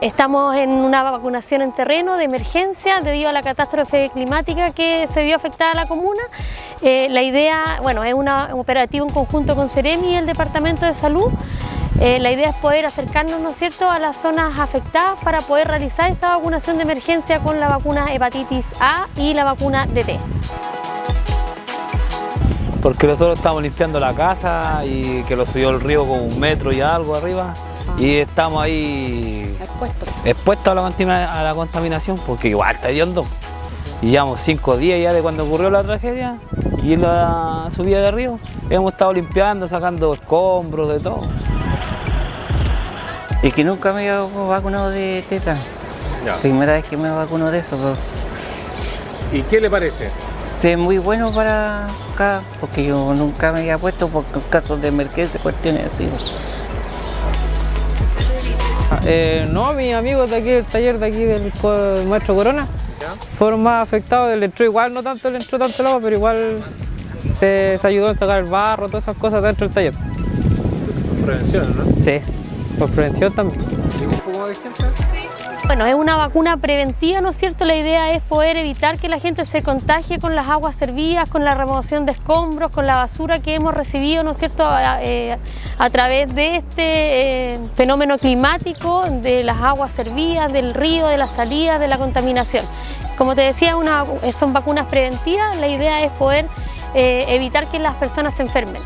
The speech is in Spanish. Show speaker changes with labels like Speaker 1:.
Speaker 1: Estamos en una vacunación en terreno de emergencia debido a la catástrofe climática que se vio afectada a la comuna. Eh, la idea, bueno, es un operativo en conjunto con Ceremi y el Departamento de Salud. Eh, la idea es poder acercarnos, ¿no es cierto?, a las zonas afectadas para poder realizar esta vacunación de emergencia con la vacuna hepatitis A y la vacuna DT.
Speaker 2: Porque nosotros estamos limpiando la casa y que lo subió el río con un metro y algo arriba y estamos ahí expuestos, a, la contaminación porque igual está hediondo. Y llevamos cinco días ya de cuando ocurrió la tragedia y en la subida de río hemos estado limpiando, sacando escombros, de todo.
Speaker 3: Es que nunca me he vacunado de teta. Primera vez que me vacuno de eso.
Speaker 4: ¿Y qué le parece?
Speaker 3: Es muy bueno para acá, porque yo nunca me había puesto por casos de emergencia, cuestiones así.
Speaker 5: Eh, no, mis amigos de aquí del taller de aquí del, maestro Corona fueron más afectados, él entró igual, no tanto le entró tanto el agua, pero igual se, ayudó a sacar el barro, todas esas cosas dentro del taller.
Speaker 4: Por prevención, ¿no?
Speaker 5: Sí, por prevención también.
Speaker 4: ¿Y un poco más de gente?
Speaker 1: Bueno, es una vacuna preventiva, ¿no es cierto? La idea es poder evitar que la gente se contagie con las aguas servidas, con la remoción de escombros, con la basura que hemos recibido, ¿no es cierto?, a, eh, través de este eh, fenómeno climático, de las aguas servidas, del río, de la salida, de la contaminación. Como te decía, son vacunas preventivas, la idea es poder eh, evitar que las personas se enfermen.